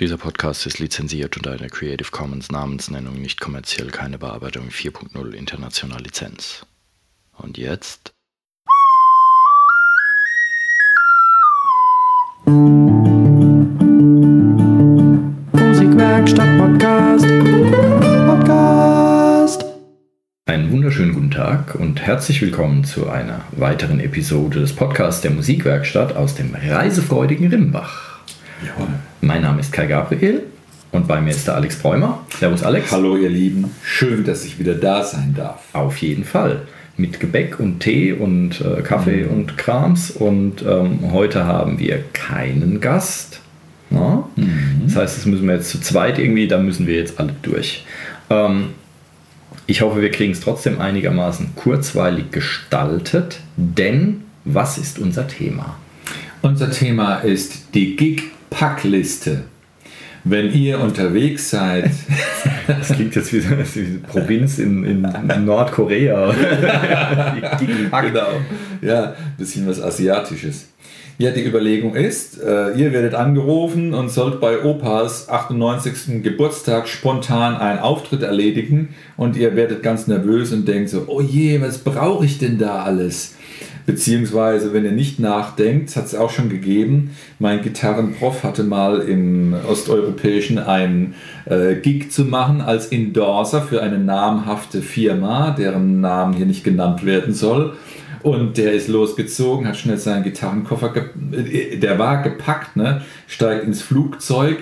Dieser Podcast ist lizenziert unter einer Creative Commons Namensnennung nicht kommerziell keine Bearbeitung 4.0 international Lizenz. Und jetzt? Musikwerkstatt Podcast. Podcast. Einen wunderschönen guten Tag und herzlich willkommen zu einer weiteren Episode des Podcasts der Musikwerkstatt aus dem reisefreudigen Rimbach. Jawohl. Mein Name ist Kai Gabriel und bei mir ist der Alex Bräumer. Servus Alex. Hallo ihr Lieben, schön, dass ich wieder da sein darf. Auf jeden Fall. Mit Gebäck und Tee und äh, Kaffee mhm. und Krams. Und ähm, heute haben wir keinen Gast. Na? Mhm. Das heißt, das müssen wir jetzt zu zweit irgendwie, da müssen wir jetzt alle durch. Ähm, ich hoffe, wir kriegen es trotzdem einigermaßen kurzweilig gestaltet, denn was ist unser Thema? Unser Thema ist die Gig-Packliste. Wenn ihr unterwegs seid. Das klingt jetzt wie eine Provinz in, in, in Nordkorea. genau. Ja, ein bisschen was Asiatisches. Ja, die Überlegung ist, äh, ihr werdet angerufen und sollt bei Opas 98. Geburtstag spontan einen Auftritt erledigen und ihr werdet ganz nervös und denkt so, oh je, was brauche ich denn da alles? Beziehungsweise, wenn ihr nicht nachdenkt, hat es auch schon gegeben, mein Gitarrenprof hatte mal im Osteuropäischen einen äh, Gig zu machen als Endorser für eine namhafte Firma, deren Namen hier nicht genannt werden soll. Und der ist losgezogen, hat schnell seinen Gitarrenkoffer, äh, der war gepackt, ne? steigt ins Flugzeug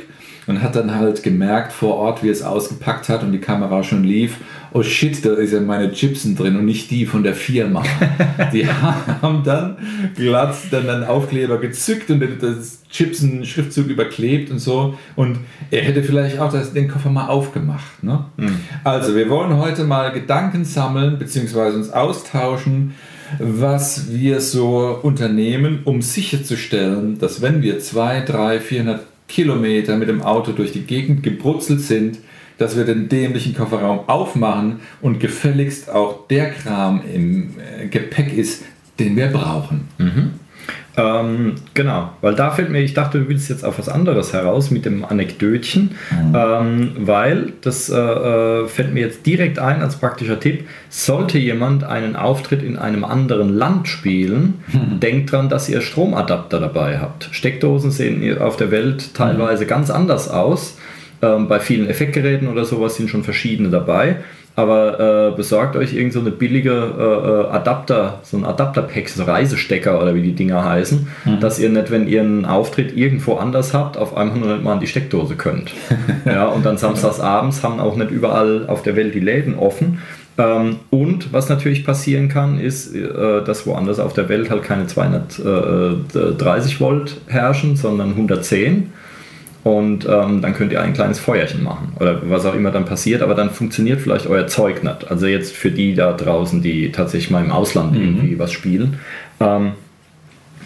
und hat dann halt gemerkt vor Ort, wie es ausgepackt hat und die Kamera schon lief, oh shit, da ist ja meine Chipsen drin und nicht die von der Firma. die haben dann glatt dann einen Aufkleber gezückt und das Chipsen-Schriftzug überklebt und so. Und er hätte vielleicht auch das, den Koffer mal aufgemacht. Ne? Mhm. Also, wir wollen heute mal Gedanken sammeln, beziehungsweise uns austauschen, was wir so unternehmen, um sicherzustellen, dass wenn wir 2, 3, 400 Kilometer mit dem Auto durch die Gegend gebrutzelt sind, dass wir den dämlichen Kofferraum aufmachen und gefälligst auch der Kram im äh, Gepäck ist, den wir brauchen. Mhm. Ähm, genau, weil da fällt mir, ich dachte, du willst jetzt auf was anderes heraus mit dem Anekdötchen, mhm. ähm, weil das äh, äh, fällt mir jetzt direkt ein als praktischer Tipp. Sollte jemand einen Auftritt in einem anderen Land spielen, mhm. denkt dran, dass ihr Stromadapter dabei habt. Steckdosen sehen auf der Welt teilweise mhm. ganz anders aus. Ähm, bei vielen Effektgeräten oder sowas sind schon verschiedene dabei aber äh, besorgt euch irgend so eine billige äh, äh, Adapter, so ein Adapter-Pack, so Reisestecker oder wie die Dinger heißen, mhm. dass ihr nicht, wenn ihr einen Auftritt irgendwo anders habt, auf einmal nur nicht mal an die Steckdose könnt. ja, und dann samstags abends haben auch nicht überall auf der Welt die Läden offen. Ähm, und was natürlich passieren kann, ist, äh, dass woanders auf der Welt halt keine 230 Volt herrschen, sondern 110 und ähm, dann könnt ihr ein kleines Feuerchen machen oder was auch immer dann passiert, aber dann funktioniert vielleicht euer Zeug nicht. Also jetzt für die da draußen, die tatsächlich mal im Ausland mhm. irgendwie was spielen. Ähm,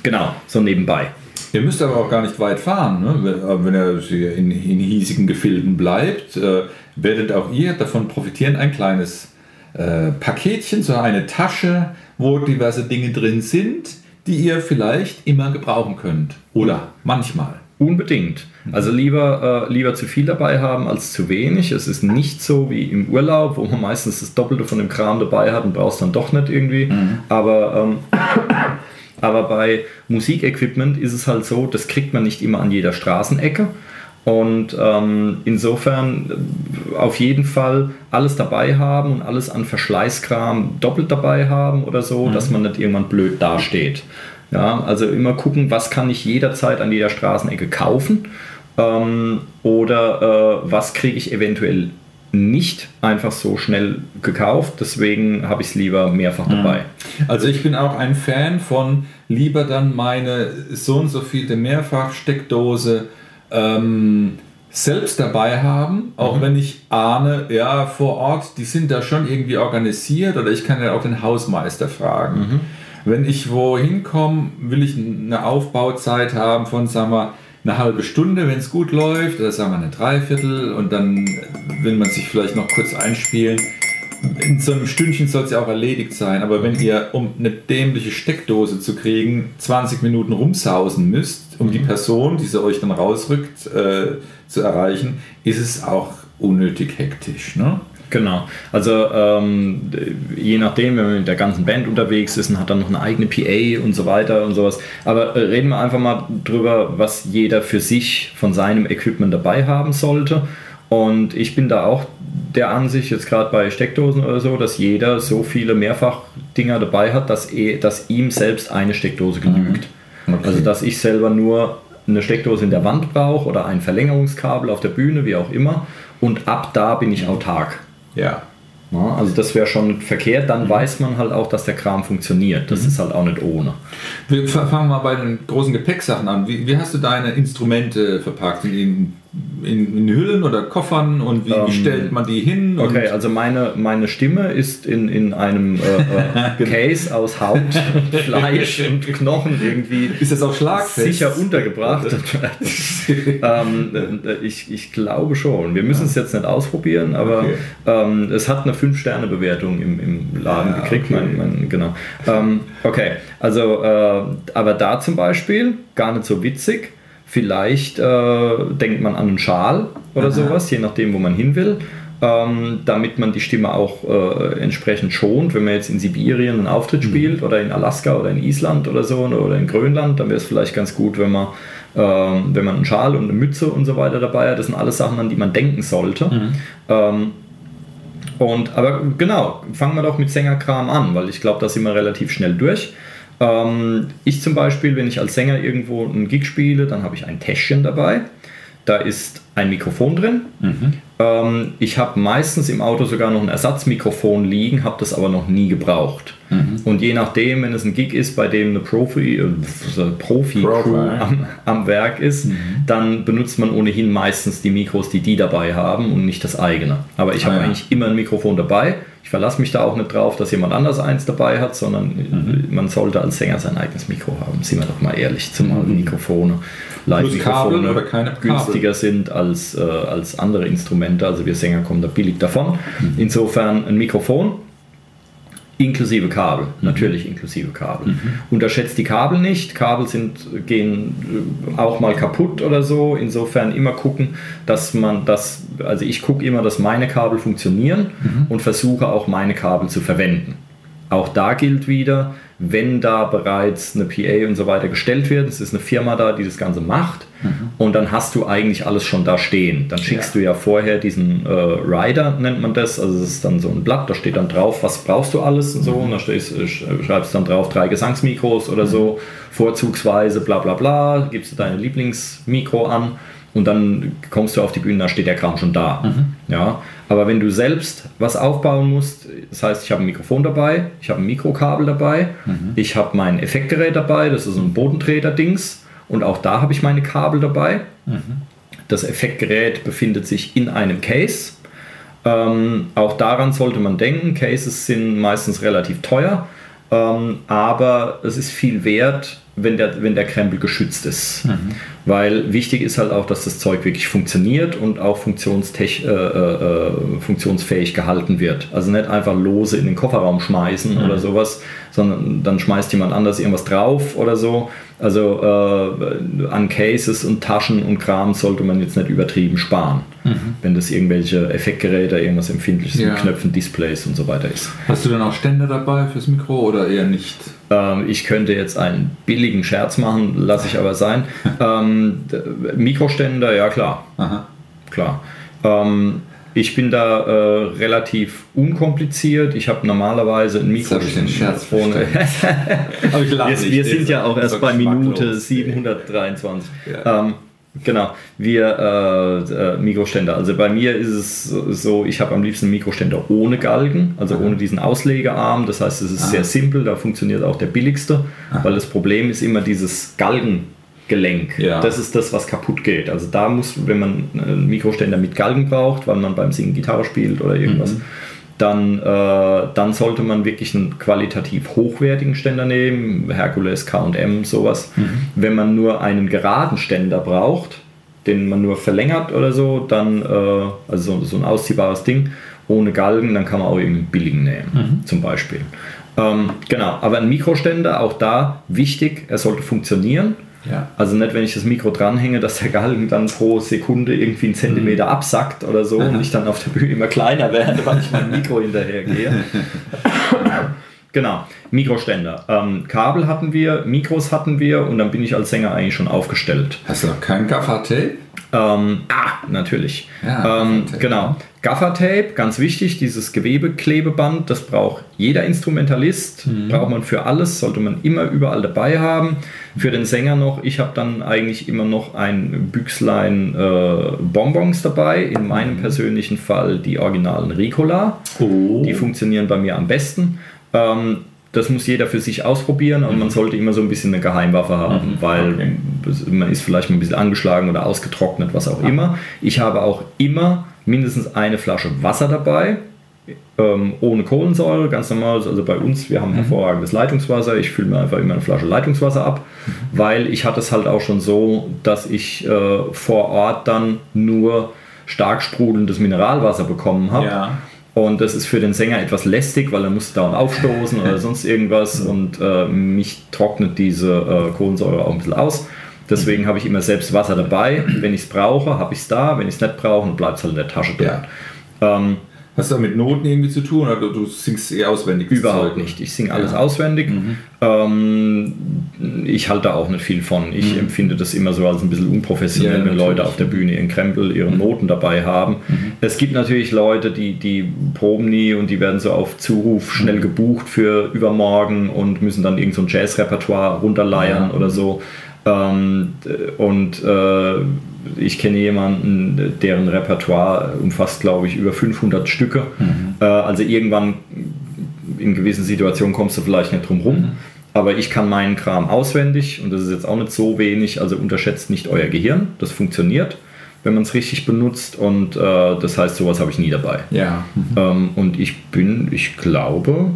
genau, so nebenbei. Ihr müsst aber auch gar nicht weit fahren, ne? wenn ihr in, in hiesigen Gefilden bleibt, äh, werdet auch ihr davon profitieren, ein kleines äh, Paketchen, so eine Tasche, wo diverse Dinge drin sind, die ihr vielleicht immer gebrauchen könnt oder manchmal. Unbedingt. Also lieber, äh, lieber zu viel dabei haben als zu wenig. Es ist nicht so wie im Urlaub, wo man meistens das Doppelte von dem Kram dabei hat und brauchst dann doch nicht irgendwie. Mhm. Aber, ähm, aber bei Musikequipment ist es halt so, das kriegt man nicht immer an jeder Straßenecke. Und ähm, insofern äh, auf jeden Fall alles dabei haben und alles an Verschleißkram doppelt dabei haben oder so, mhm. dass man nicht irgendwann blöd dasteht. Ja, also immer gucken, was kann ich jederzeit an jeder Straßenecke kaufen ähm, oder äh, was kriege ich eventuell nicht einfach so schnell gekauft. Deswegen habe ich es lieber mehrfach mhm. dabei. Also ich bin auch ein Fan von lieber dann meine so und so viele Mehrfachsteckdose ähm, selbst dabei haben, auch mhm. wenn ich ahne, ja, vor Ort, die sind da schon irgendwie organisiert oder ich kann ja auch den Hausmeister fragen. Mhm. Wenn ich wohin komme, will ich eine Aufbauzeit haben von, sagen wir, eine halbe Stunde, wenn es gut läuft, oder sagen wir eine Dreiviertel und dann will man sich vielleicht noch kurz einspielen. in so einem Stündchen soll es ja auch erledigt sein, aber wenn ihr, um eine dämliche Steckdose zu kriegen, 20 Minuten rumsausen müsst, um die mhm. Person, die sie euch dann rausrückt, äh, zu erreichen, ist es auch unnötig hektisch. Ne? Genau. Also ähm, je nachdem, wenn man mit der ganzen Band unterwegs ist und hat dann noch eine eigene PA und so weiter und sowas. Aber äh, reden wir einfach mal drüber, was jeder für sich von seinem Equipment dabei haben sollte. Und ich bin da auch der Ansicht, jetzt gerade bei Steckdosen oder so, dass jeder so viele Mehrfach-Dinger dabei hat, dass, eh, dass ihm selbst eine Steckdose genügt. Mhm. Okay. Also dass ich selber nur eine Steckdose in der Wand brauche oder ein Verlängerungskabel auf der Bühne, wie auch immer. Und ab da bin ich autark. Ja. ja also das wäre schon verkehrt, dann mhm. weiß man halt auch, dass der Kram funktioniert. Das mhm. ist halt auch nicht ohne. Wir fangen mal bei den großen Gepäcksachen an. Wie, wie hast du deine Instrumente verpackt? In, in, in, Hüllen oder Koffern und wie, ähm, wie stellt man die hin? Okay, also meine, meine Stimme ist in, in einem äh, äh, Case aus Haut, Fleisch und Knochen irgendwie. Ist das auch schlagfest? Sicher untergebracht. ähm, äh, ich, ich glaube schon. Wir müssen es jetzt nicht ausprobieren, aber okay. ähm, es hat eine 5-Sterne-Bewertung im, im Laden ja, gekriegt. Okay. Mein, mein, genau. Ähm, okay, also äh, aber da zum Beispiel, gar nicht so witzig Vielleicht äh, denkt man an einen Schal oder Aha. sowas, je nachdem, wo man hin will. Ähm, damit man die Stimme auch äh, entsprechend schont. Wenn man jetzt in Sibirien einen Auftritt mhm. spielt oder in Alaska oder in Island oder so oder in Grönland, dann wäre es vielleicht ganz gut, wenn man, ähm, wenn man einen Schal und eine Mütze und so weiter dabei hat. Das sind alles Sachen, an die man denken sollte. Mhm. Ähm, und, aber genau, fangen wir doch mit Sängerkram an, weil ich glaube, da sind wir relativ schnell durch. Ähm, ich zum Beispiel, wenn ich als Sänger irgendwo einen Gig spiele, dann habe ich ein Täschchen dabei. Da ist ein Mikrofon drin. Mhm. Ähm, ich habe meistens im Auto sogar noch ein Ersatzmikrofon liegen, habe das aber noch nie gebraucht. Mhm. Und je nachdem, wenn es ein Gig ist, bei dem eine Profi, äh, Profi Crew am, am, Werk ist, mhm. dann benutzt man ohnehin meistens die Mikros, die die dabei haben und nicht das eigene. Aber ich habe ah, ja. eigentlich immer ein Mikrofon dabei. Ich verlasse mich da auch nicht drauf, dass jemand anders eins dabei hat, sondern mhm. man sollte als Sänger sein eigenes Mikro haben. Sind wir doch mal ehrlich, zumal mhm. Mikrofone, Live-Mikrofone günstiger sind als, äh, als andere Instrumente. Also wir Sänger kommen da billig davon. Mhm. Insofern ein Mikrofon Inklusive Kabel, mhm. natürlich inklusive Kabel. Mhm. Unterschätzt die Kabel nicht. Kabel sind, gehen äh, auch mal kaputt oder so. Insofern immer gucken, dass man das, also ich gucke immer, dass meine Kabel funktionieren mhm. und versuche auch meine Kabel zu verwenden. Auch da gilt wieder, wenn da bereits eine PA und so weiter gestellt wird, es ist eine Firma da, die das Ganze macht, mhm. und dann hast du eigentlich alles schon da stehen. Dann schickst ja. du ja vorher diesen äh, Rider, nennt man das, also es ist dann so ein Blatt, da steht dann drauf, was brauchst du alles und so, mhm. und da stehst, schreibst dann drauf drei Gesangsmikros oder mhm. so, vorzugsweise, bla bla bla, gibst du deine Lieblingsmikro an und dann kommst du auf die Bühne, da steht der Kram schon da. Mhm. Ja, aber wenn du selbst was aufbauen musst, das heißt, ich habe ein Mikrofon dabei, ich habe ein Mikrokabel dabei, mhm. ich habe mein Effektgerät dabei, das ist ein Bodentreter-Dings und auch da habe ich meine Kabel dabei. Mhm. Das Effektgerät befindet sich in einem Case. Ähm, auch daran sollte man denken. Cases sind meistens relativ teuer, ähm, aber es ist viel wert, wenn der, wenn der Krempel geschützt ist. Mhm. Weil wichtig ist halt auch, dass das Zeug wirklich funktioniert und auch äh, äh, funktionsfähig gehalten wird. Also nicht einfach lose in den Kofferraum schmeißen mhm. oder sowas, sondern dann schmeißt jemand anders irgendwas drauf oder so. Also äh, an Cases und Taschen und Kram sollte man jetzt nicht übertrieben sparen, mhm. wenn das irgendwelche Effektgeräte, irgendwas Empfindliches ja. mit Knöpfen, Displays und so weiter ist. Hast du dann auch Ständer dabei fürs Mikro oder eher nicht? Ähm, ich könnte jetzt einen billigen Scherz machen, lasse ich aber sein. ähm, Mikroständer, ja klar. Aha. Klar. Ähm, ich bin da äh, relativ unkompliziert. Ich habe normalerweise ein Mikro. Jetzt ich den Scherz ohne. wir, wir sind ja auch erst bei Minute 723. Ja. Ähm, genau, wir äh, äh, Mikroständer. Also bei mir ist es so, ich habe am liebsten einen Mikroständer ohne Galgen, also Aha. ohne diesen Auslegearm. Das heißt, es ist Aha. sehr simpel, da funktioniert auch der billigste, Aha. weil das Problem ist immer dieses Galgen Gelenk. Ja. Das ist das, was kaputt geht. Also da muss, wenn man einen Mikroständer mit Galgen braucht, weil man beim Singen Gitarre spielt oder irgendwas, mhm. Dann, äh, dann sollte man wirklich einen qualitativ hochwertigen Ständer nehmen, Hercules, KM, sowas. Mhm. Wenn man nur einen geraden Ständer braucht, den man nur verlängert oder so, dann, äh, also so, so, ein ausziehbares Ding, ohne Galgen, dann kann man auch irgendwie billigen nehmen, mhm. zum Beispiel. Ähm, genau, aber ein Mikroständer, auch da wichtig, er sollte funktionieren. Ja. Also nicht, wenn ich das Mikro dranhänge, dass der Galgen dann pro Sekunde irgendwie einen Zentimeter mhm. absackt oder so und ich dann auf der Bühne immer kleiner werde, weil ich mein Mikro hinterhergehe. Genau, Mikroständer. Ähm, Kabel hatten wir, Mikros hatten wir und dann bin ich als Sänger eigentlich schon aufgestellt. Hast du noch kein Gaffer-Tape? Ähm, ah, natürlich. Ja, ähm, genau. Gaffer-Tape, ganz wichtig, dieses Gewebeklebeband, das braucht jeder Instrumentalist, mhm. braucht man für alles, sollte man immer überall dabei haben. Für den Sänger noch, ich habe dann eigentlich immer noch ein Büchslein äh, Bonbons dabei, in meinem mhm. persönlichen Fall die originalen Ricola. Oh. Die funktionieren bei mir am besten. Ähm, das muss jeder für sich ausprobieren und man mhm. sollte immer so ein bisschen eine Geheimwaffe haben, mhm. weil okay. man ist vielleicht mal ein bisschen angeschlagen oder ausgetrocknet, was auch immer. Ich habe auch immer mindestens eine Flasche Wasser dabei, ähm, ohne Kohlensäure, ganz normal. Also bei uns, wir haben mhm. hervorragendes Leitungswasser. Ich fülle mir einfach immer eine Flasche Leitungswasser ab, mhm. weil ich hatte es halt auch schon so, dass ich äh, vor Ort dann nur stark sprudelndes Mineralwasser bekommen habe. Ja. Und das ist für den Sänger etwas lästig, weil er muss dauernd aufstoßen oder sonst irgendwas. Und äh, mich trocknet diese äh, Kohlensäure auch ein bisschen aus. Deswegen habe ich immer selbst Wasser dabei. Wenn ich es brauche, habe ich es da. Wenn ich es nicht brauche, dann bleibt es halt in der Tasche drin. Ja. Ähm, Hast du da mit Noten irgendwie zu tun oder du, singst eher auswendig? Überhaupt nicht. Ich singe alles ja. auswendig. Mhm. Ähm, ich halte auch nicht viel von. Ich mhm. empfinde das immer so als ein bisschen unprofessionell, ja, wenn Leute auf der Bühne ihren Krempel, ihre mhm. Noten dabei haben. Mhm. Es gibt natürlich Leute, die, die proben nie und die werden so auf Zuruf schnell mhm. gebucht für übermorgen und müssen dann irgend so ein Jazzrepertoire runterleiern ja. oder so. Ähm, und äh, ich kenne jemanden, deren Repertoire umfasst, glaube ich, über 500 Stücke. Mhm. Äh, also irgendwann in gewissen Situationen kommst du vielleicht nicht drum rum. Mhm. Aber ich kann meinen Kram auswendig und das ist jetzt auch nicht so wenig. Also unterschätzt nicht euer Gehirn. Das funktioniert, wenn man es richtig benutzt. Und äh, das heißt, sowas habe ich nie dabei. Ja. Mhm. Ähm, und ich bin, ich glaube,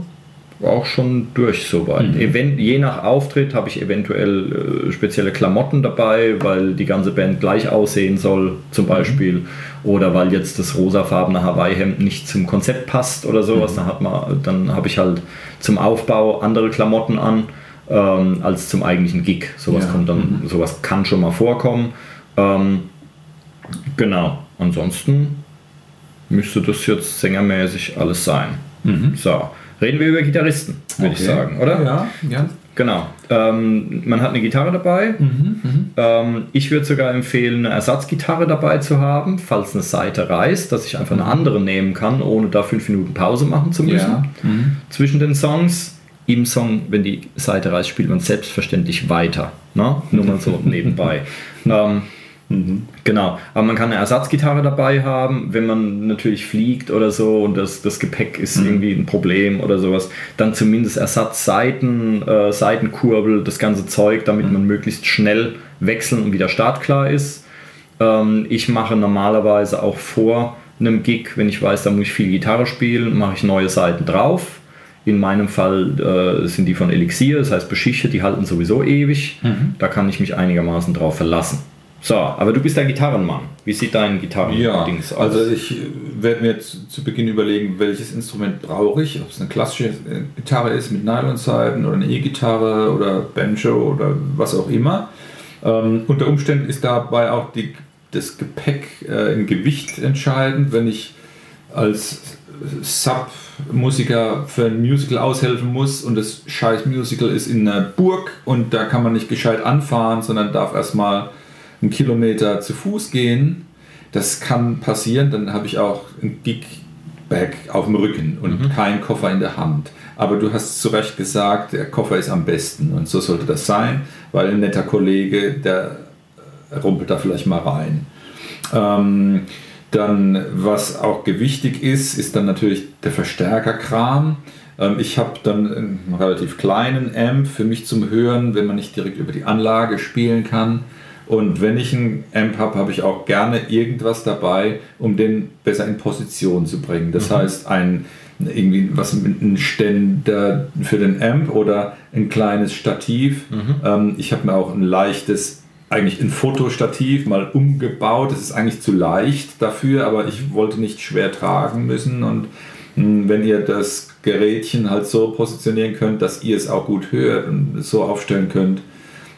auch schon durch soweit. Mhm. je nach Auftritt habe ich eventuell äh, spezielle Klamotten dabei, weil die ganze Band gleich aussehen soll, zum mhm. Beispiel. Mhm. Oder weil jetzt das rosafarbene Hawaii-Hemd nicht zum Konzept passt oder sowas. Mhm. Dann, hat man, dann habe ich halt zum Aufbau andere Klamotten an ähm, als zum eigentlichen Gig. Sowas ja. kommt dann, mhm. sowas kann schon mal vorkommen. Ähm, genau. Ansonsten müsste das jetzt sängermäßig alles sein. Mhm. So. Reden wir über Gitarristen, würde okay. ich sagen, oder? Ja, ja. Genau. Ähm, man hat eine Gitarre dabei. Mhm, mhm, ähm, ich würde sogar empfehlen, eine Ersatzgitarre dabei zu haben, falls eine Seite reißt, dass ich einfach eine andere nehmen kann, ohne da fünf Minuten Pause machen zu müssen. Ja. Mhm. Zwischen den Songs. Im Song, wenn die Seite reißt, spielt man selbstverständlich weiter. Ne? Nur mal so nebenbei. Ähm, Mhm. Genau, aber man kann eine Ersatzgitarre dabei haben, wenn man natürlich fliegt oder so und das, das Gepäck ist mhm. irgendwie ein Problem oder sowas. Dann zumindest Ersatzseiten, äh, Seitenkurbel, das ganze Zeug, damit mhm. man möglichst schnell wechseln und wieder startklar ist. Ähm, ich mache normalerweise auch vor einem Gig, wenn ich weiß, da muss ich viel Gitarre spielen, mache ich neue Seiten drauf. In meinem Fall äh, sind die von Elixier, das heißt beschichtet, die halten sowieso ewig. Mhm. Da kann ich mich einigermaßen drauf verlassen. So, aber du bist der Gitarrenmann. Wie sieht dein Gitarren ja, aus? Also ich werde mir jetzt zu Beginn überlegen, welches Instrument brauche ich. Ob es eine klassische Gitarre ist mit Nylonseiten oder eine E-Gitarre oder Banjo oder was auch immer. Ähm, unter Umständen ist dabei auch die, das Gepäck äh, im Gewicht entscheidend. Wenn ich als Sub-Musiker für ein Musical aushelfen muss und das scheiß Musical ist in einer Burg und da kann man nicht gescheit anfahren, sondern darf erstmal einen Kilometer zu Fuß gehen, das kann passieren, dann habe ich auch ein Gig-Bag auf dem Rücken und mhm. keinen Koffer in der Hand. Aber du hast zu Recht gesagt, der Koffer ist am besten und so sollte das sein, weil ein netter Kollege, der rumpelt da vielleicht mal rein. Ähm, dann, was auch gewichtig ist, ist dann natürlich der Verstärkerkram. Ähm, ich habe dann einen relativ kleinen Amp für mich zum Hören, wenn man nicht direkt über die Anlage spielen kann. Und wenn ich einen Amp habe, habe ich auch gerne irgendwas dabei, um den besser in Position zu bringen. Das mhm. heißt, ein irgendwie was mit einem Ständer für den Amp oder ein kleines Stativ. Mhm. Ähm, ich habe mir auch ein leichtes eigentlich ein Fotostativ mal umgebaut. Das ist eigentlich zu leicht dafür, aber ich wollte nicht schwer tragen müssen. Und hm, wenn ihr das Gerätchen halt so positionieren könnt, dass ihr es auch gut hört und so aufstellen könnt,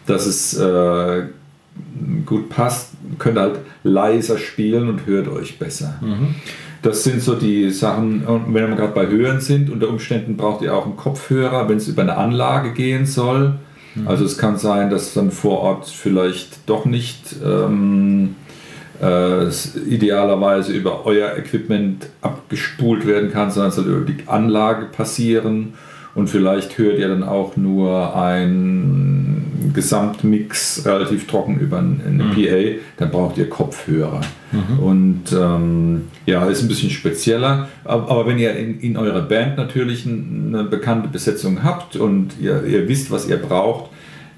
dass es äh, gut passt, könnt ihr halt leiser spielen und hört euch besser. Mhm. Das sind so die Sachen, und wenn wir gerade bei Hören sind, unter Umständen braucht ihr auch einen Kopfhörer, wenn es über eine Anlage gehen soll. Mhm. Also es kann sein, dass dann vor Ort vielleicht doch nicht ähm, äh, idealerweise über euer Equipment abgespult werden kann, sondern es soll über die Anlage passieren und vielleicht hört ihr dann auch nur ein Gesamtmix relativ trocken über eine mhm. PA, dann braucht ihr Kopfhörer. Mhm. Und ähm, ja, ist ein bisschen spezieller. Aber, aber wenn ihr in, in eurer Band natürlich eine bekannte Besetzung habt und ihr, ihr wisst, was ihr braucht,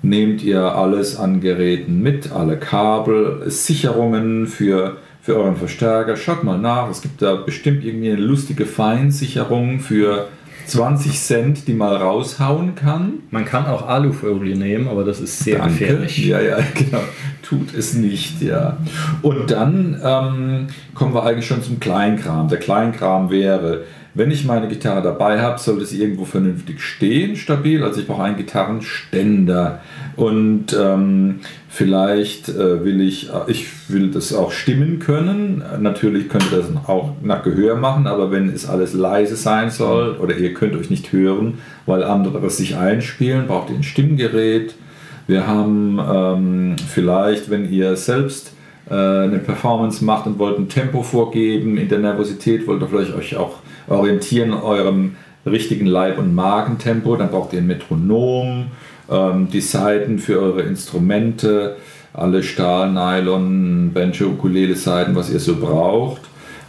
nehmt ihr alles an Geräten mit, alle Kabel, Sicherungen für, für euren Verstärker. Schaut mal nach, es gibt da bestimmt irgendwie eine lustige Feinsicherung für 20 Cent, die mal raushauen kann. Man kann auch Alufolie nehmen, aber das ist sehr Danke. gefährlich. Ja, ja, genau. Tut es nicht, ja. Und dann ähm, kommen wir eigentlich schon zum Kleinkram. Der Kleinkram wäre, wenn ich meine Gitarre dabei habe, sollte sie irgendwo vernünftig stehen, stabil. Also ich brauche einen Gitarrenständer. Und ähm, vielleicht äh, will ich, äh, ich will das auch stimmen können. Natürlich könnt ihr das auch nach Gehör machen, aber wenn es alles leise sein soll oder ihr könnt euch nicht hören, weil andere es sich einspielen, braucht ihr ein Stimmgerät. Wir haben ähm, vielleicht, wenn ihr selbst äh, eine Performance macht und wollt ein Tempo vorgeben, in der Nervosität wollt ihr vielleicht euch auch orientieren eurem richtigen Leib- und Magentempo, dann braucht ihr ein Metronom, ähm, die Seiten für eure Instrumente, alle Stahl, Nylon, Banjo, Ukulele Seiten, was ihr so braucht.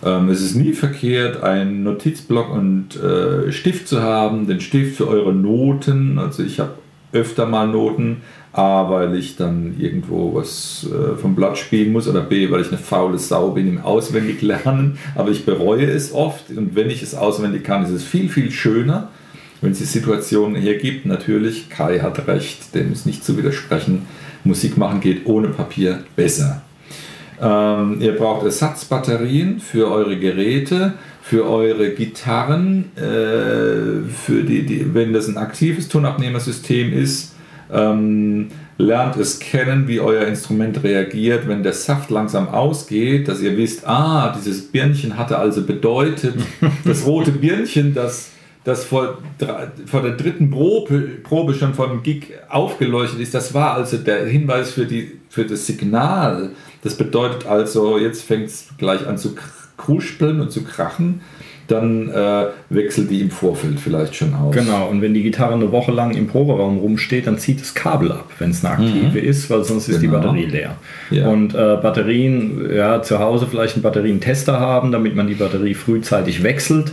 Ähm, es ist nie verkehrt, einen Notizblock und äh, Stift zu haben, den Stift für eure Noten. Also ich habe öfter mal Noten A, weil ich dann irgendwo was äh, vom Blatt spielen muss oder B, weil ich eine faule Sau bin im Auswendiglernen, aber ich bereue es oft und wenn ich es auswendig kann, ist es viel, viel schöner, wenn es die Situation hergibt. Natürlich, Kai hat recht, dem ist nicht zu widersprechen, Musik machen geht ohne Papier besser. Ähm, ihr braucht Ersatzbatterien für eure Geräte, für eure Gitarren, äh, für die, die, wenn das ein aktives Tonabnehmersystem ist, ähm, lernt es kennen, wie euer Instrument reagiert, wenn der Saft langsam ausgeht, dass ihr wisst, ah, dieses Birnchen hatte also bedeutet, das rote Birnchen, das, das vor, vor der dritten Probe, Probe schon vom Gig aufgeleuchtet ist, das war also der Hinweis für, die, für das Signal. Das bedeutet also, jetzt fängt es gleich an zu kruspeln und zu krachen dann äh, wechselt die im Vorfeld vielleicht schon aus. Genau, und wenn die Gitarre eine Woche lang im Proberaum rumsteht, dann zieht das Kabel ab, wenn es eine aktive mhm. ist, weil sonst ist genau. die Batterie leer. Ja. Und äh, Batterien, ja, zu Hause vielleicht einen Batterientester haben, damit man die Batterie frühzeitig wechselt.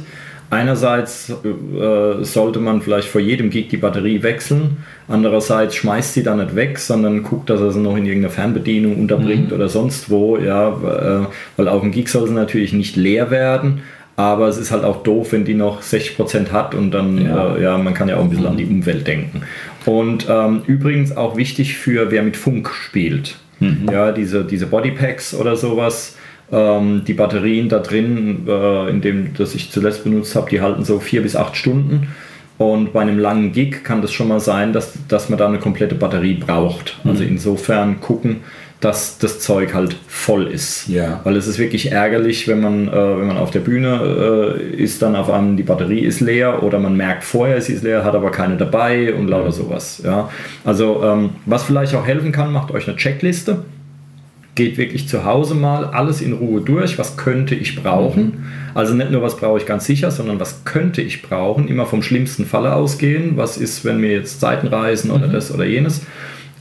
Einerseits äh, sollte man vielleicht vor jedem Gig die Batterie wechseln, andererseits schmeißt sie dann nicht weg, sondern guckt, dass er sie noch in irgendeiner Fernbedienung unterbringt mhm. oder sonst wo, ja, äh, weil auf dem Gig soll sie natürlich nicht leer werden, aber es ist halt auch doof, wenn die noch 60% hat und dann, ja, äh, ja man kann ja auch ein bisschen an die Umwelt denken. Und ähm, übrigens auch wichtig für wer mit Funk spielt. Mhm. Ja, diese, diese Bodypacks oder sowas. Ähm, die Batterien da drin, äh, in dem das ich zuletzt benutzt habe, die halten so vier bis acht Stunden. Und bei einem langen Gig kann das schon mal sein, dass, dass man da eine komplette Batterie braucht. Also mhm. insofern gucken, dass das Zeug halt voll ist. Ja. Weil es ist wirklich ärgerlich, wenn man, äh, wenn man auf der Bühne äh, ist, dann auf einmal die Batterie ist leer oder man merkt vorher, sie ist leer, hat aber keine dabei und lauter sowas. Ja. Also ähm, was vielleicht auch helfen kann, macht euch eine Checkliste. Geht wirklich zu Hause mal alles in Ruhe durch. Was könnte ich brauchen? Mhm. Also nicht nur, was brauche ich ganz sicher, sondern was könnte ich brauchen? Immer vom schlimmsten Falle ausgehen. Was ist, wenn mir jetzt Zeiten reisen oder mhm. das oder jenes?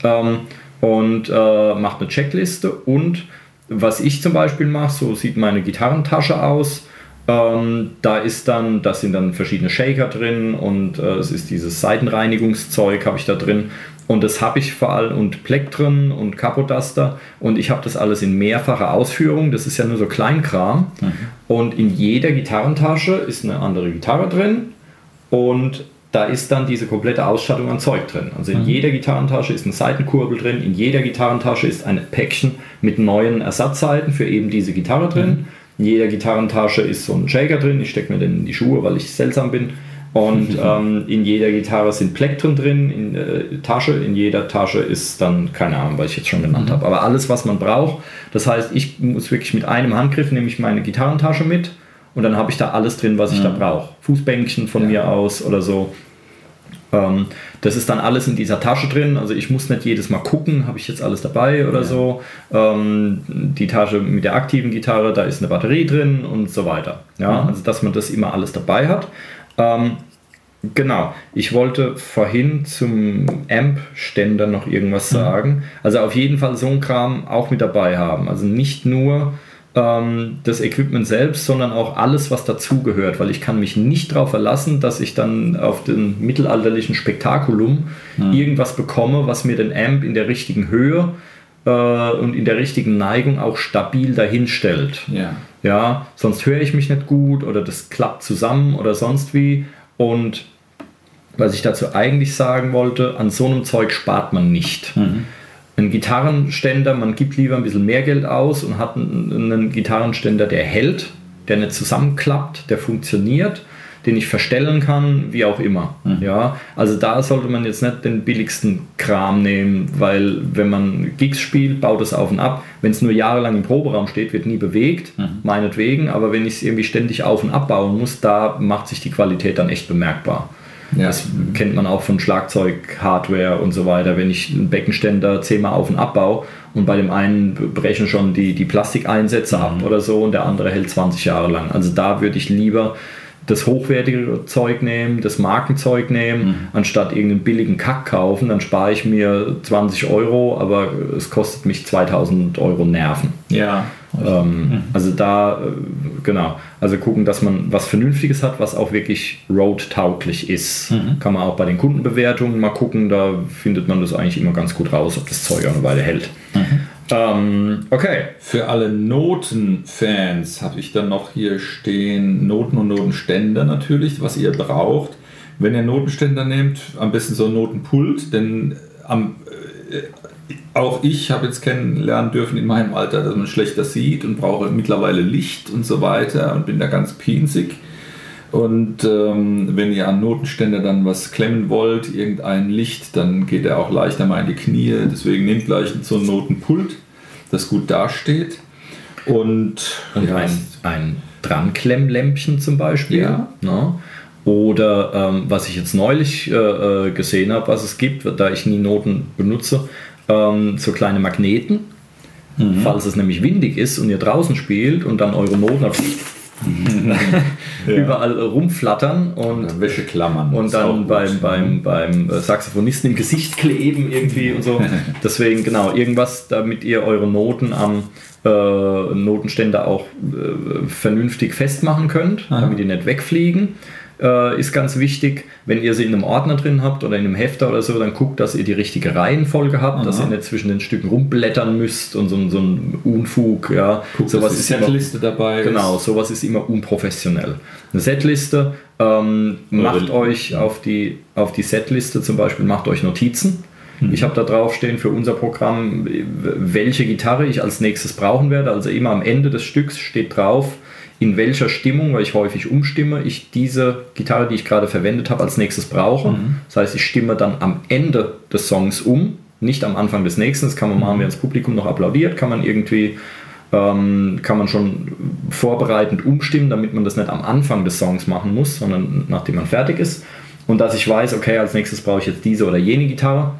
Ähm, und äh, macht eine Checkliste. Und was ich zum Beispiel mache, so sieht meine Gitarrentasche aus. Ähm, da ist dann, da sind dann verschiedene Shaker drin und äh, es ist dieses Seitenreinigungszeug habe ich da drin und das habe ich vor allem und Plektren und Capoduster und ich habe das alles in mehrfacher Ausführung. Das ist ja nur so Kleinkram mhm. und in jeder Gitarrentasche ist eine andere Gitarre drin und da ist dann diese komplette Ausstattung an Zeug drin. Also in mhm. jeder Gitarrentasche ist eine Seitenkurbel drin, in jeder Gitarrentasche ist ein Päckchen mit neuen Ersatzseiten für eben diese Gitarre drin. Mhm. In jeder Gitarrentasche ist so ein Shaker drin, ich stecke mir den in die Schuhe, weil ich seltsam bin. Und mhm. ähm, in jeder Gitarre sind Plektren drin, in äh, Tasche, in jeder Tasche ist dann, keine Ahnung, was ich jetzt schon genannt mhm. habe, aber alles, was man braucht. Das heißt, ich muss wirklich mit einem Handgriff, nehme ich meine Gitarrentasche mit und dann habe ich da alles drin, was ich mhm. da brauche. Fußbänkchen von ja. mir aus oder so. Ähm, das ist dann alles in dieser Tasche drin. Also ich muss nicht jedes Mal gucken, habe ich jetzt alles dabei oder ja. so. Ähm, die Tasche mit der aktiven Gitarre, da ist eine Batterie drin und so weiter. Ja, mhm. also dass man das immer alles dabei hat. Ähm, genau, ich wollte vorhin zum Amp-Ständer noch irgendwas mhm. sagen. Also auf jeden Fall so ein Kram auch mit dabei haben. Also nicht nur ähm, das Equipment selbst, sondern auch alles, was dazugehört, weil ich kann mich nicht darauf verlassen, dass ich dann auf dem mittelalterlichen Spektakulum ja. irgendwas bekomme, was mir den Amp in der richtigen Höhe äh, und in der richtigen Neigung auch stabil dahinstellt. Ja. ja, sonst höre ich mich nicht gut oder das klappt zusammen oder sonst wie und was ich dazu eigentlich sagen wollte, an so einem Zeug spart man nicht. Mhm einen Gitarrenständer, man gibt lieber ein bisschen mehr Geld aus und hat einen, Gitarrenständer, der hält, der nicht zusammenklappt, der funktioniert, den ich verstellen kann, wie auch immer. Mhm. Ja, also da sollte man jetzt nicht den billigsten Kram nehmen, weil wenn man Gigs spielt, baut es auf und ab. Wenn es nur jahrelang im Proberaum steht, wird nie bewegt, mhm. meinetwegen, aber wenn ich es irgendwie ständig auf und abbauen muss, da macht sich die Qualität dann echt bemerkbar. Ja. Das kennt man auch von Schlagzeug-Hardware und so weiter. Wenn ich einen Beckenständer zehnmal auf und abbaue und bei dem einen brechen schon die, die Plastikeinsätze mhm. ab oder so und der andere hält 20 Jahre lang. Also da würde ich lieber das hochwertige Zeug nehmen, das Markenzeug nehmen, mhm. anstatt irgendeinen billigen Kack kaufen, dann spare ich mir 20 Euro, aber es kostet mich 2000 Euro Nerven. Ja. Ähm, mhm. Also da, äh, genau, also gucken, dass man was Vernünftiges hat, was auch wirklich road-tauglich ist. Mhm. Kann man auch bei den Kundenbewertungen mal gucken, da findet man das eigentlich immer ganz gut raus, ob das Zeug auch eine Weile hält. Mhm. Ähm, okay. Für alle Notenfans habe ich dann noch hier stehen Noten und Notenständer natürlich, was ihr braucht. Wenn ihr Notenständer nehmt, am besten so ein Notenpult, denn am, äh, auch ich habe jetzt kennenlernen dürfen in meinem Alter, dass man schlechter sieht und brauche mittlerweile Licht und so weiter und bin da ganz pinzig. Und ähm, wenn ihr an Notenständer dann was klemmen wollt, irgendein Licht, dann geht er auch leichter mal in die Knie. Deswegen nehmt gleich so ein Notenpult, das gut dasteht. Und, und ja, ein, ein Dranklemmlämpchen zum Beispiel. Ja. Ne? Oder ähm, was ich jetzt neulich äh, äh gesehen habe, was es gibt, da ich nie Noten benutze, ähm, so kleine Magneten. Mhm. Falls es nämlich windig ist und ihr draußen spielt und dann eure Noten ja. überall rumflattern und Wäscheklammern und dann beim, beim, beim Saxophonisten im Gesicht kleben irgendwie und so. Deswegen genau irgendwas, damit ihr eure Noten am äh, Notenständer auch äh, vernünftig festmachen könnt, Aha. damit die nicht wegfliegen äh, ist ganz wichtig. Wenn ihr sie in einem Ordner drin habt oder in einem Hefter oder so, dann guckt, dass ihr die richtige Reihenfolge habt, Aha. dass ihr nicht zwischen den Stücken rumblättern müsst und so, so ein Unfug. Ja. Guckt, sowas ist Setliste immer, dabei. Genau, ist. sowas ist immer unprofessionell. Eine Setliste ähm, macht euch auf die, auf die Setliste zum Beispiel, macht euch Notizen. Mhm. Ich habe da draufstehen für unser Programm, welche Gitarre ich als nächstes brauchen werde. Also immer am Ende des Stücks steht drauf, in welcher Stimmung, weil ich häufig umstimme, ich diese Gitarre, die ich gerade verwendet habe, als nächstes brauche. Mhm. Das heißt, ich stimme dann am Ende des Songs um, nicht am Anfang des nächsten. Das kann man machen, mhm. wenn das Publikum noch applaudiert, kann man irgendwie ähm, kann man schon vorbereitend umstimmen, damit man das nicht am Anfang des Songs machen muss, sondern nachdem man fertig ist. Und dass ich weiß, okay, als nächstes brauche ich jetzt diese oder jene Gitarre,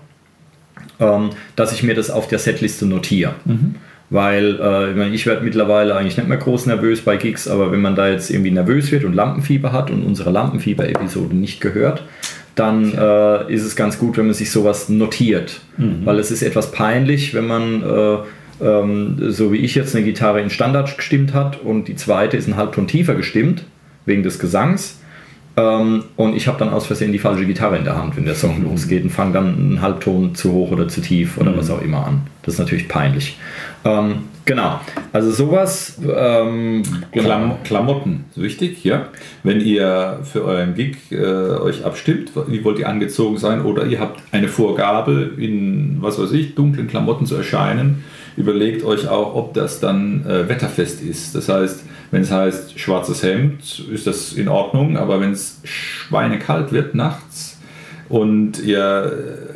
ähm, dass ich mir das auf der Setliste notiere. Mhm weil äh, ich, mein, ich werde mittlerweile eigentlich nicht mehr groß nervös bei Gigs, aber wenn man da jetzt irgendwie nervös wird und Lampenfieber hat und unsere Lampenfieber-Episode nicht gehört, dann äh, ist es ganz gut, wenn man sich sowas notiert, mhm. weil es ist etwas peinlich, wenn man äh, ähm, so wie ich jetzt eine Gitarre in Standard gestimmt hat und die zweite ist ein Halbton tiefer gestimmt wegen des Gesangs Ähm, und ich habe dann aus Versehen die falsche Gitarre in der Hand, wenn der Song mhm. losgeht und fange dann einen Halbton zu hoch oder zu tief oder mhm. was auch immer an. Das ist natürlich peinlich. Ähm, genau, also sowas. Ähm, genau. Klamotten, wichtig, ja. Wenn ihr für euren Gig äh, euch abstimmt, wie wollt ihr angezogen sein oder ihr habt eine Vorgabe, in, was weiß ich, dunklen Klamotten zu erscheinen, überlegt euch auch, ob das dann äh, wetterfest ist. Das heißt, wenn es heißt schwarzes Hemd, ist das in Ordnung, aber wenn es schweinekalt wird nachts und ihr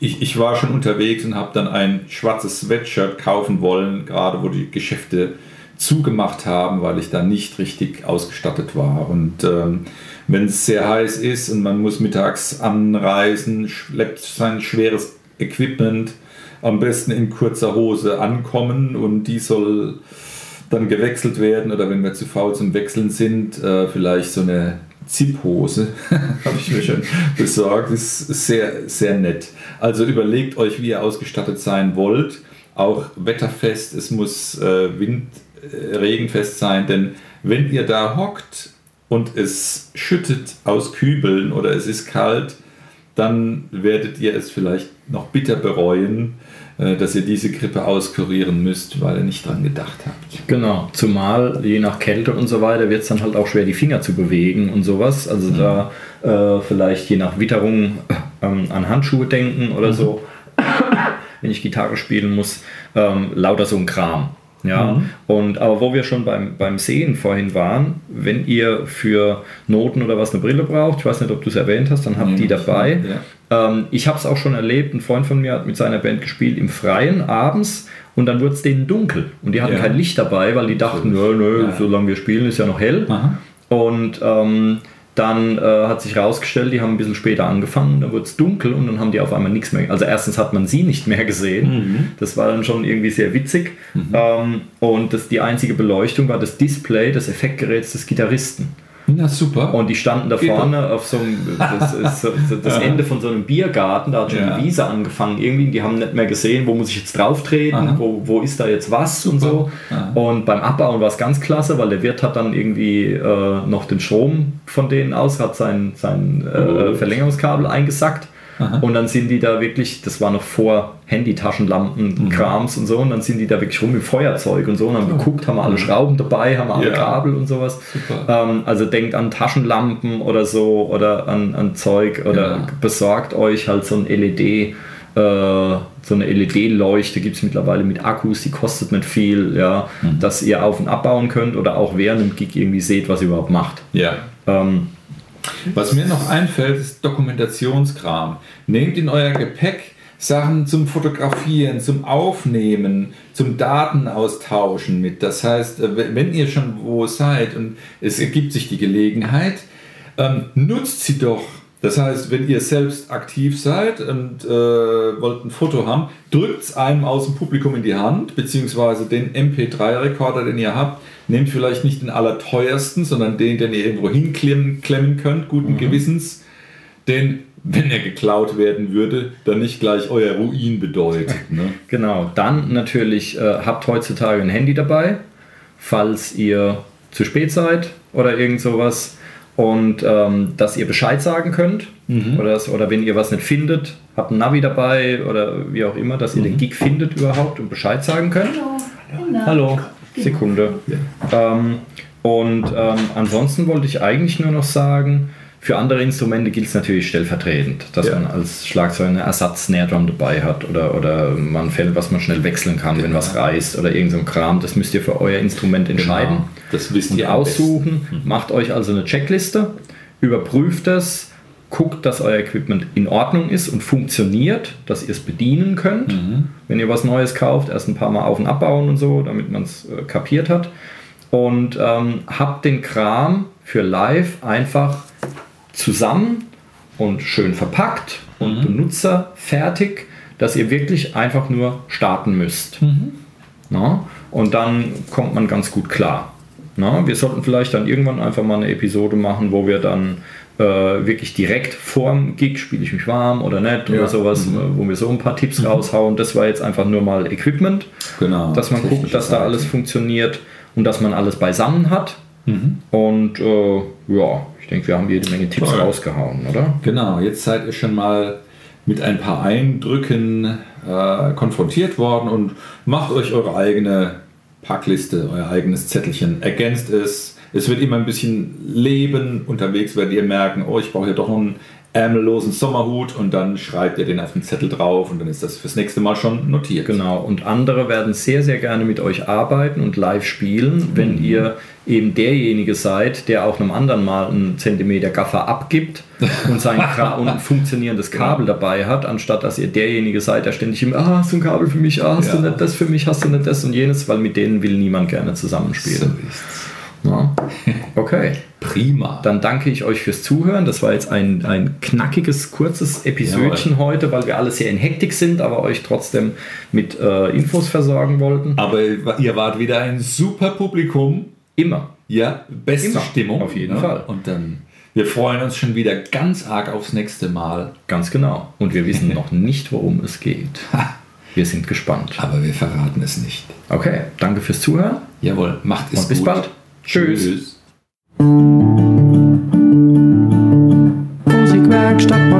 ich, ich war schon unterwegs und habe dann ein schwarzes Sweatshirt kaufen wollen, gerade wo die Geschäfte zugemacht haben, weil ich da nicht richtig ausgestattet war. Und ähm, wenn es sehr heiß ist und man muss mittags anreisen, schleppt sein schweres Equipment am besten in kurzer Hose ankommen und die soll dann gewechselt werden oder wenn wir zu faul zum Wechseln sind, äh, vielleicht so eine Zip-Hose habe ich mir schon besorgt. Ist sehr, sehr nett. Also überlegt euch, wie ihr ausgestattet sein wollt. Auch wetterfest, es muss äh, wind, äh, regenfest sein, denn wenn ihr da hockt und es schüttet aus Kübeln oder es ist kalt, dann werdet ihr es vielleicht noch bitter bereuen, dass ihr diese Grippe auskurieren müsst, weil ihr nicht dran gedacht habt. Genau, zumal je nach Kälte und so weiter wird es dann halt auch schwer, die Finger zu bewegen und sowas. Also mhm. da äh, vielleicht je nach Witterung ähm, an Handschuhe denken oder mhm. so, wenn ich Gitarre spielen muss, ähm, lauter so ein Kram. Ja, mhm. und aber wo wir schon beim, beim Sehen vorhin waren, wenn ihr für Noten oder was eine Brille braucht, ich weiß nicht, ob du es erwähnt hast, dann habt mhm. die dabei. Ja. Ähm, ich habe es auch schon erlebt, ein Freund von mir hat mit seiner Band gespielt im Freien abends und dann wurde es denen dunkel und die hatten ja. kein Licht dabei, weil die dachten, nö, nö, ja. solange wir spielen, ist ja noch hell. Aha. Und ähm, dann äh, hat sich herausgestellt, die haben ein bisschen später angefangen, dann wurde es dunkel und dann haben die auf einmal nichts mehr. Also erstens hat man sie nicht mehr gesehen. Mhm. Das war dann schon irgendwie sehr witzig. Mhm. Ähm, und das, die einzige Beleuchtung war das Display des Effektgeräts des Gitarristen. Na super. Und die standen da vorne auf so einem, das, so, das Ende von so einem Biergarten, da hat schon ja. die Wiese angefangen irgendwie, die haben nicht mehr gesehen, wo muss ich jetzt drauf treten, wo, wo ist da jetzt was super. und so. Aha. Und beim Abbauen war es ganz klasse, weil der Wirt hat dann irgendwie äh, noch den Strom von denen aus, hat sein, sein äh, oh. Verlängerungskabel eingesackt Aha. Und dann sind die da wirklich, das war noch vor Handy-Taschenlampen, mhm. Krams und so, und dann sind die da wirklich rum mit Feuerzeug und so und haben oh. geguckt, haben alle Schrauben dabei, haben alle ja. Kabel und sowas. Ähm, also denkt an Taschenlampen oder so oder an, an Zeug oder ja. besorgt euch halt so ein LED äh, so eine LED-Leuchte gibt es mittlerweile mit Akkus, die kostet nicht viel, ja, mhm. dass ihr auf- und abbauen könnt oder auch während dem Gig irgendwie seht, was ihr überhaupt macht. Ja. Ähm, was mir noch einfällt, ist Dokumentationskram. Nehmt in euer Gepäck Sachen zum Fotografieren, zum Aufnehmen, zum Datenaustauschen mit. Das heißt, äh, wenn ihr schon wo seid und es ergibt sich die Gelegenheit, ähm, nutzt sie doch das heißt, wenn ihr selbst aktiv seid und äh, wollt ein Foto haben, drückt es einem aus dem Publikum in die Hand, beziehungsweise den MP3-Rekorder, den ihr habt, nehmt vielleicht nicht den allerteuersten, sondern den, den ihr irgendwo hinklemmen könnt, guten mhm. Gewissens. Denn wenn er geklaut werden würde, dann nicht gleich euer Ruin bedeutet. Ne? genau, dann natürlich äh, habt heutzutage ein Handy dabei, falls ihr zu spät seid oder irgend sowas und ähm, dass ihr Bescheid sagen könnt mhm. oder, das, oder wenn ihr was nicht findet, habt ein Navi dabei oder wie auch immer, dass ihr mhm. den Gig findet überhaupt und Bescheid sagen könnt. Hallo. Hallo. Sekunde. Ja. Ähm, und ähm, ansonsten wollte ich eigentlich nur noch sagen, für andere Instrumente gilt es natürlich stellvertretend, dass ja. man als Schlagzeuger eine Ersatz-Snare-Drum dabei hat oder, oder man fällt, was man schnell wechseln kann, genau. wenn was reißt oder irgendein so Kram. Das müsst ihr für euer Instrument genau. entscheiden. Genau. Das wisst ihr aussuchen. Mhm. Macht euch also eine Checkliste, überprüft es, guckt, dass euer Equipment in Ordnung ist und funktioniert, dass ihr es bedienen könnt. Mhm. Wenn ihr was Neues kauft, erst ein paar Mal auf und abbauen und so, damit man es äh, kapiert hat. Und ähm, habt den Kram für live einfach zusammen und schön verpackt und mhm. benutzerfertig, dass ihr wirklich einfach nur starten müsst. Mhm. Na? Und dann kommt man ganz gut klar. Na? Wir sollten vielleicht dann irgendwann einfach mal eine Episode machen, wo wir dann äh, wirklich direkt vorm Gig spiele ich mich warm oder nicht ja. oder sowas, mhm. wo wir so ein paar Tipps mhm. raushauen. Das war jetzt einfach nur mal Equipment, genau. dass man guckt, dass da alles funktioniert und dass man alles beisammen hat Mhm. Und äh, ja, ich denke, wir haben jede Menge Tipps Toll. rausgehauen, oder? Genau, jetzt seid ihr schon mal mit ein paar Eindrücken äh, konfrontiert worden und macht euch eure eigene Packliste, euer eigenes Zettelchen, ergänzt es. Es wird immer ein bisschen Leben unterwegs, werdet ihr merken, oh, ich brauche ja doch noch einen ärmellosen Sommerhut und dann schreibt ihr den auf den Zettel drauf und dann ist das fürs nächste Mal schon notiert. Genau, und andere werden sehr, sehr gerne mit euch arbeiten und live spielen, wenn mhm. ihr eben derjenige seid, der auch einem anderen mal einen Zentimeter Gaffer abgibt und, sein und ein funktionierendes Kabel ja. dabei hat, anstatt dass ihr derjenige seid, der ständig immer, ah, hast du ein Kabel für mich, ah, hast ja. du nicht das für mich, hast du nicht das und jenes, weil mit denen will niemand gerne zusammenspielen. So ist's. Ja. Okay. Prima. Dann danke ich euch fürs Zuhören. Das war jetzt ein, ein knackiges, kurzes Episodchen Jawohl. heute, weil wir alle sehr in Hektik sind, aber euch trotzdem mit äh, Infos versorgen wollten. Aber ihr wart wieder ein super Publikum. Immer. Ja, beste Immer. Stimmung. Auf jeden ja. Fall. Und dann, wir freuen uns schon wieder ganz arg aufs nächste Mal. Ganz genau. Und wir wissen noch nicht, worum es geht. Wir sind gespannt. Aber wir verraten es nicht. Okay, danke fürs Zuhören. Jawohl, macht es Und bis gut. bald. Tschüss. Tschüss. Musikwerkstatt